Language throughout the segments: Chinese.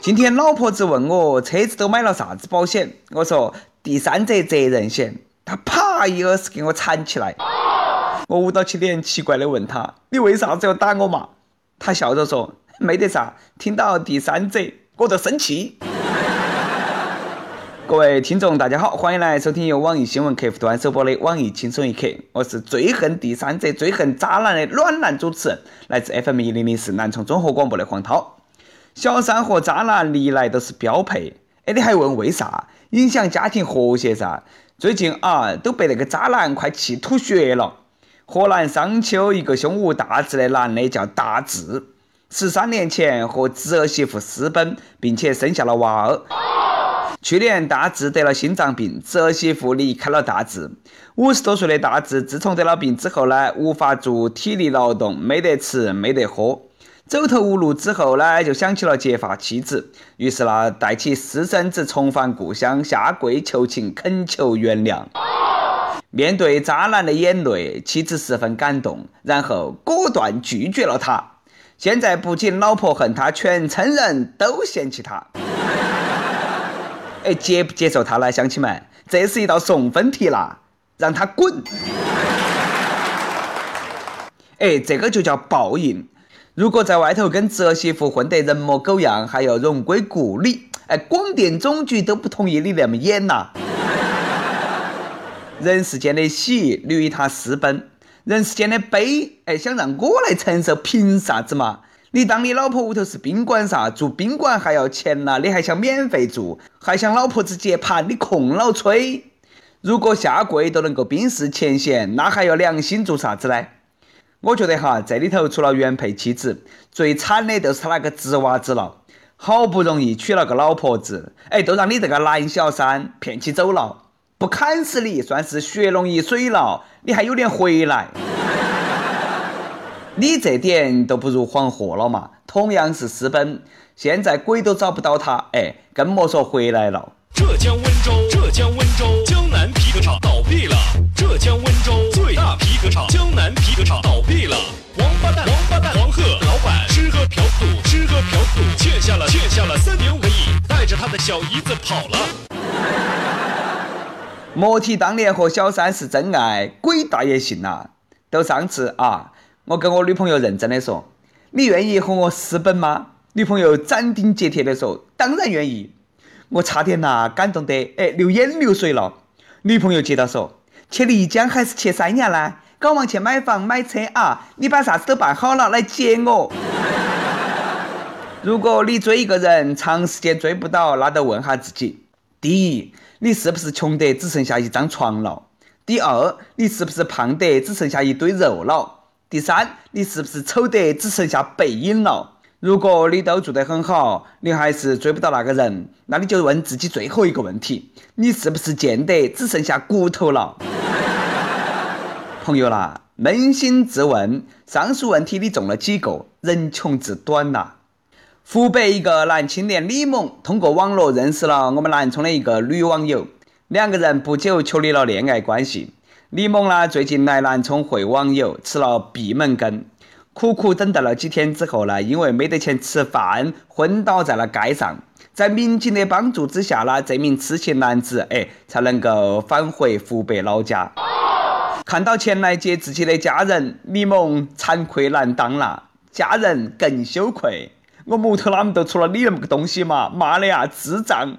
今天老婆子问我车子都买了啥子保险，我说第三者责任险。他啪一耳屎给我铲起来，我捂到起脸，奇怪的问他：“你为啥子要打我嘛？”他笑着说：“没得啥，听到第三者我就生气。”各位听众，大家好，欢迎来收听由网易新闻客户端首播的《网易轻松一刻》，我是最恨第三者、最恨渣男的暖男主持人，来自 FM 一零零四南充综合广播的黄涛。小三和渣男历来都是标配，哎，你还问为啥？影响家庭和谐噻。最近啊，都被那个渣男快气吐血了。河南商丘一个胸无大志的男的叫大志，十三年前和侄儿媳妇私奔，并且生下了娃儿。去年大志得了心脏病，侄儿媳妇离开了大志。五十多岁的大志自从得了病之后呢，无法做体力劳动，没得吃，没得喝。走投无路之后呢，就想起了结发妻子，于是呢，带起私生子重返故乡，下跪求情，恳求原谅。面对渣男的眼泪，妻子十分感动，然后果断拒绝了他。现在不仅老婆恨他，全村人都嫌弃他。哎，接不接受他呢，乡亲们？这是一道送分题啦，让他滚！哎，这个就叫报应。如果在外头跟侄儿媳妇混得人模狗样，还要荣归故里，哎，广电总局都不同意你那么演呐。人世间的喜，你与他私奔；人世间的悲，哎，想让我来承受，凭啥子嘛？你当你老婆屋头是宾馆啥？住宾馆还要钱呐？你还想免费住？还想老婆子接盘？你空老吹！如果下跪都能够冰释前嫌，那还要良心做啥子呢？我觉得哈，这里头除了原配妻子，最惨的就是他那个侄娃子了。好不容易娶了个老婆子，哎，都让你这个男小三骗起走了，不砍死你算是血浓于水了。你还有脸回来？你这点都不如黄鹤了嘛。同样是私奔，现在鬼都找不到他，哎，更莫说回来了。浙江温州，浙江温州江南皮革厂倒闭了。浙江温州最大皮革厂小姨子跑了。莫提当年和小三是真爱，鬼大爷信呐！都上次啊，我跟我女朋友认真的说：“你愿意和我私奔吗？”女朋友斩钉截铁的说：“当然愿意。”我差点呐，感动得哎流眼流水了。女朋友接着说：“去丽江还是去三亚呢？赶忙去买房买车啊！你把啥子都办好了来接我。如果你追一个人长时间追不到，那就问下自己：第一，你是不是穷得只剩下一张床了？第二，你是不是胖得只剩下一堆肉了？第三，你是不是丑得只剩下背影了？如果你都做得很好，你还是追不到那个人，那你就问自己最后一个问题：你是不是贱得只剩下骨头了？朋友啦，扪心自问，上述问题你中了几个？人穷志短呐。湖北一个男青年李某通过网络认识了我们南充的一个女网友，两个人不久确立了恋爱关系。李某呢，最近来南充会网友，吃了闭门羹。苦苦等待了几天之后呢，因为没得钱吃饭，昏倒在了街上。在民警的帮助之下呢，这名痴情男子哎才能够返回湖北老家。看到前来接自己的家人，李某惭愧难当了，家人更羞愧。我木头哪么都出了你那么个东西嘛？妈的呀，智障！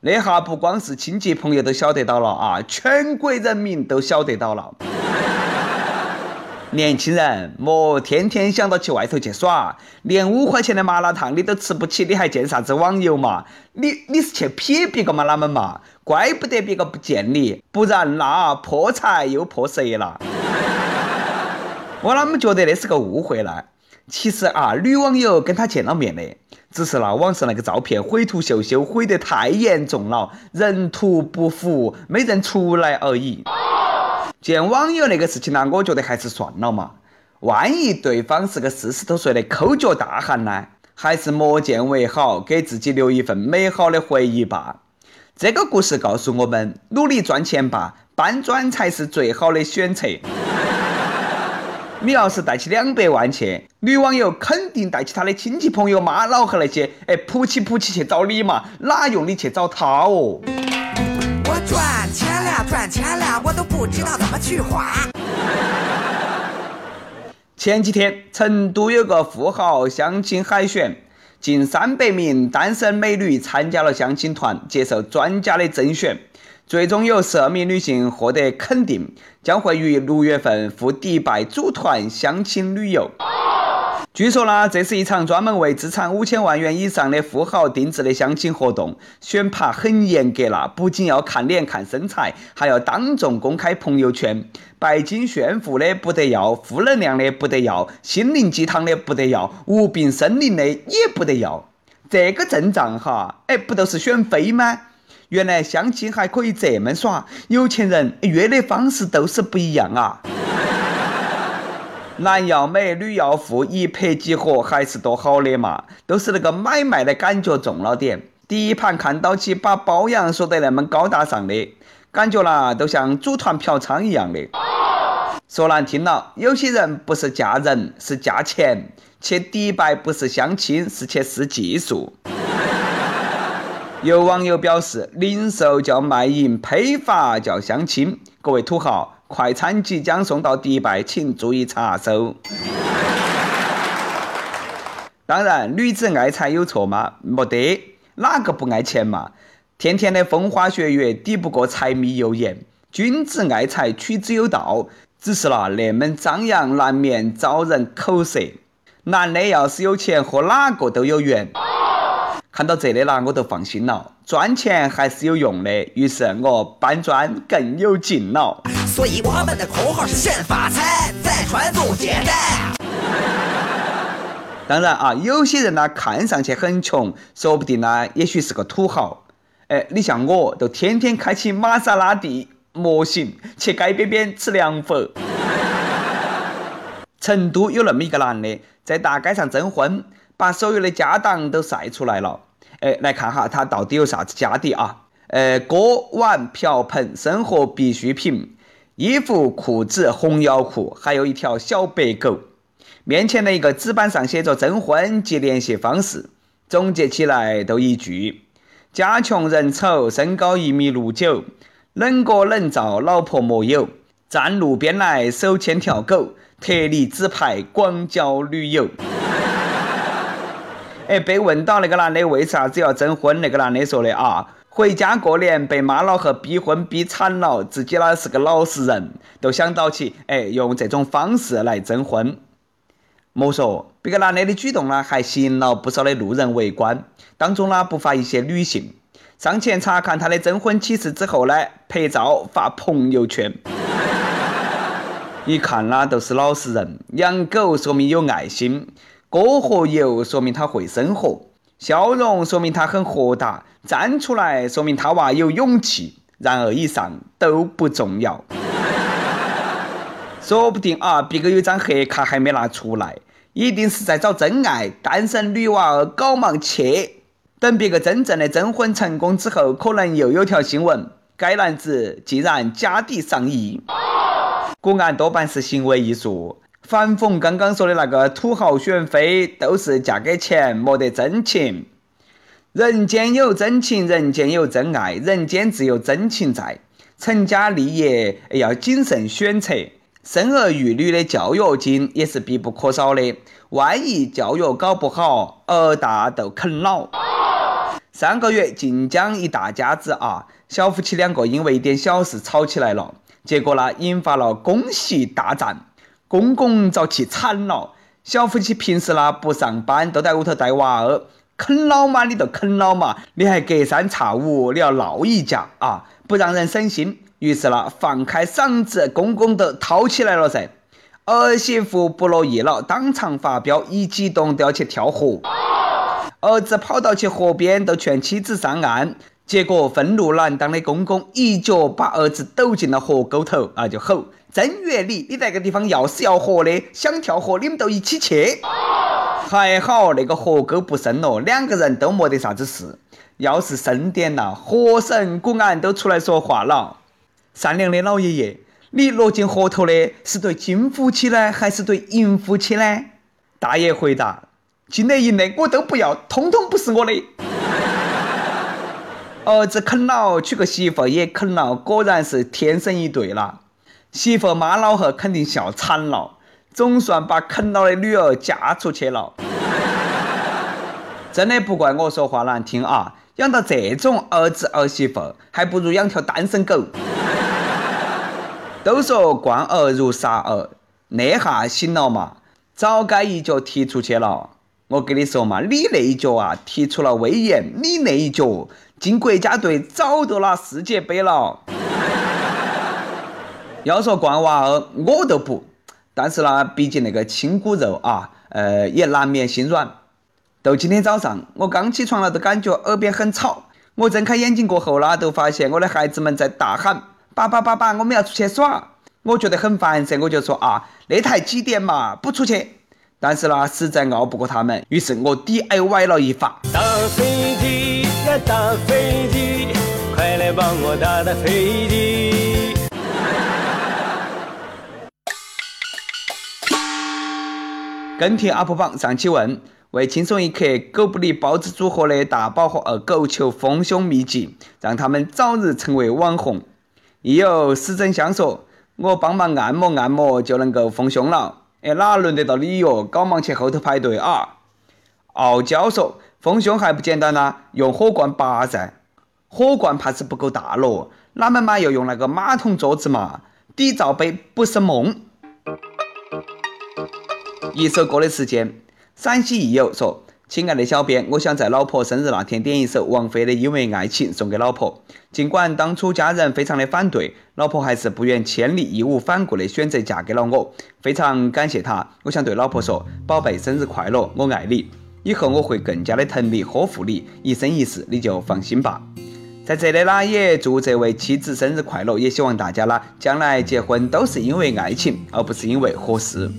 那下不光是亲戚朋友都晓得到了啊，全国人民都晓得到了。年轻人莫天天想到去外头去耍，连五块钱的麻辣烫你都吃不起，你还见啥子网友嘛？你你是去撇别个嘛？哪们嘛？怪不得别个不见你，不然那破财又破色了。我啷么觉得那是个误会呢？其实啊，女网友跟他见了面的，只是那网上那个照片毁图秀秀毁得太严重了，人图不符，没认出来而已。见网友那个事情呢，我觉得还是算了嘛。万一对方是个四十多岁的抠脚大汉呢？还是莫见为好，给自己留一份美好的回忆吧。这个故事告诉我们：努力赚钱吧，搬砖才是最好的选择。你要是带起两百万去，女网友肯定带起她的亲戚朋友、妈老汉那些，哎，扑起扑起去找你嘛，哪用你去找她哦？我赚钱了，赚钱了，我都不知道怎么去花。前几天，成都有个富豪相亲海选，近三百名单身美女参加了相亲团，接受专家的甄选。最终有十二名女性获得肯定，将会于六月份赴迪拜组团相亲旅游。据说呢，这是一场专门为资产五千万元以上的富豪定制的相亲活动，选拔很严格啦，不仅要看脸看身材，还要当众公开朋友圈，拜金炫富的不得要，负能量的不得要，心灵鸡汤的不得要，无病呻吟的也不得要。这个阵仗哈，哎，不都是选妃吗？原来相亲还可以这么耍，有钱人约的方式都是不一样啊！男要美，女要富，一拍即合还是多好的嘛！都是那个买卖的感觉重了点。第一盘看到起，把包养说得那么高大上的感觉啦，都像组团嫖娼一样的。说难听了，有些人不是嫁人，是嫁钱；去迪拜不是相亲，是去试技术。有网友表示：“零售叫卖淫，批发叫相亲。各位土豪，快餐即将送到迪拜，请注意查收。”当然，女子爱财有错吗？没得，哪个不爱钱嘛？天天的风花雪月抵不过柴米油盐。君子爱财，取之有道。只是啦，那么张扬，难免招人口舌。男的要是有钱，和哪个都有缘。看到这里啦，我都放心了，赚钱还是有用的。于是我搬砖更有劲了。所以我们的口号是先发财，再传宗接代。当然啊，有些人呢看上去很穷，说不定呢也许是个土豪。哎，你像我，都天天开起玛莎拉蒂模型去街边边吃凉粉。成都有那么一个男的，在大街上征婚，把所有的家当都晒出来了。哎，来看哈，他到底有啥子家底啊？呃，锅碗瓢盆，生活必需品，衣服裤子红腰裤，还有一条小白狗。面前的一个纸板上写着征婚及联系方式，总结起来都一句：家穷人丑，身高一米六九，冷锅冷灶，老婆莫有，站路边来，手牵条狗，特立纸牌，广交女友。哎，被问到那个男的为啥子要征婚，那个男的说的啊，回家过年被妈老汉逼婚逼惨了，自己呢是个老实人，都想到起，哎，用这种方式来征婚。莫说，这个男的的举动呢，还吸引了不少的路人围观，当中呢不乏一些女性。上前查看他的征婚启事之后呢，拍照发朋友圈。一看呢都是老实人，养狗说明有爱心。锅和油说明他会生活，笑容说明他很豁达，站出来说明他娃有勇气。然而以上都不重要，说不定啊，别个有张黑卡还没拿出来，一定是在找真爱。单身女娃儿搞忙去，等别个真正的征婚成功之后，可能又有条新闻：该男子竟然家底上亿。果然多半是行为艺术。反讽刚刚说的那个土豪选妃都是嫁给钱，没得真情。人间有真情，人间有真爱，人间自有真情在。成家立业要谨慎选择，生儿育女的教育金也是必不可少的。万一教育搞不好，儿大都啃老。上个月晋江一大家子啊，小夫妻两个因为一点小事吵起来了，结果呢，引发了公媳大战。公公遭气惨了，小夫妻平时呢不上班，都在屋头带娃儿，啃老嘛你就啃老嘛，你还隔三差五你要闹一架啊，不让人省心。于是呢，放开嗓子，公公都掏起来了噻。儿媳妇不乐意了，当场发飙，一激动都要去跳河。儿子跑到去河边，都劝妻子上岸，结果愤怒难当的公公一脚把儿子抖进了河沟头，啊就吼。正月里，你那个地方要死要活的，想跳河，你们都一起去。还好那个河沟不深哦，两个人都没得啥子事。要是深点了，河神、古安都出来说话了。善良的老爷爷，你落进河头的是对金夫妻呢，还是对银夫妻呢？大爷回答：金的银的我都不要，通通不是我的。儿子啃老，娶个媳妇也啃老，果然是天生一对了。媳妇妈老汉肯定笑惨了，总算把啃老的女儿嫁出去了。真的不怪我说话难听啊，养到这种儿子儿媳妇，还不如养条单身狗。都说惯儿如杀儿，那下醒了嘛，早该一脚踢出去了。我跟你说嘛，你那一脚啊，踢出了威严；你那一脚进国家队，早都拿世界杯了。要说惯娃儿，我都不，但是呢，毕竟那个亲骨肉啊，呃，也难免心软。就今天早上，我刚起床了，都感觉耳边很吵。我睁开眼睛过后呢，都发现我的孩子们在大喊。爸爸，爸爸，我们要出去耍。我觉得很烦噻，我就说啊，那台几点嘛，不出去。但是呢，实在拗不过他们，于是我 DIY 了一发。打飞机呀，打飞机，快来帮我打打飞机。跟帖 UP 榜上期问：为轻松一刻狗不理包子组合的大宝和二狗求丰胸秘籍，让他们早日成为网红。亦有死真相说，我帮忙按摩按摩就能够丰胸了。哎，哪轮得到你哟？赶忙去后头排队啊！傲娇说，丰胸还不简单呐，用火罐拔噻。火罐怕是不够大咯，哪们嘛要用那个马桶桌子嘛？底罩杯不是梦。一首歌的时间，陕西益友说。亲爱的小编，我想在老婆生日那天点一首王菲的《因为爱情》送给老婆。尽管当初家人非常的反对，老婆还是不远千里、义无反顾的选择嫁给了我，非常感谢她。我想对老婆说：“宝贝，生日快乐，我爱你，以后我会更加的疼你、呵护你，一生一世，你就放心吧。”在这里呢，也祝这位妻子生日快乐，也希望大家呢，将来结婚都是因为爱情，而不是因为合适。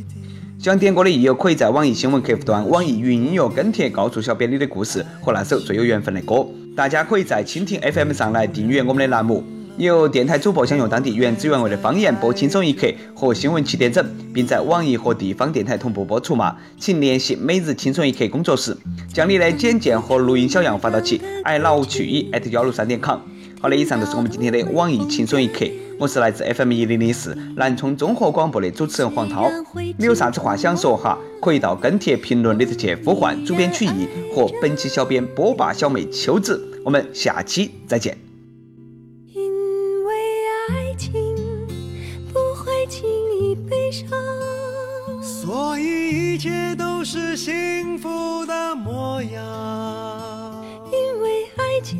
想点歌的益友，可以在网易新闻客户端、网易云音乐跟帖告诉小编你的故事和那首最有缘分的歌。大家可以在蜻蜓 FM 上来订阅我们的栏目。有电台主播想用当地原汁原味的方言播《轻松一刻》和新闻七点整，并在网易和地方电台同步播出吗？请联系每日轻松一刻工作室，将你的简介和录音小样发到其 i love 曲艺 at 幺六三点 com。好的，以上就是我们今天的网易轻松一刻。我是来自 FM 一零零四南充综合广播的主持人黄涛，你有啥子话想说哈？可以到跟帖评论里头去呼唤主编曲艺和本期小编波霸小妹秋子，我们下期再见。因为爱情不会轻易悲伤，所以一切都是幸福的模样。因为爱情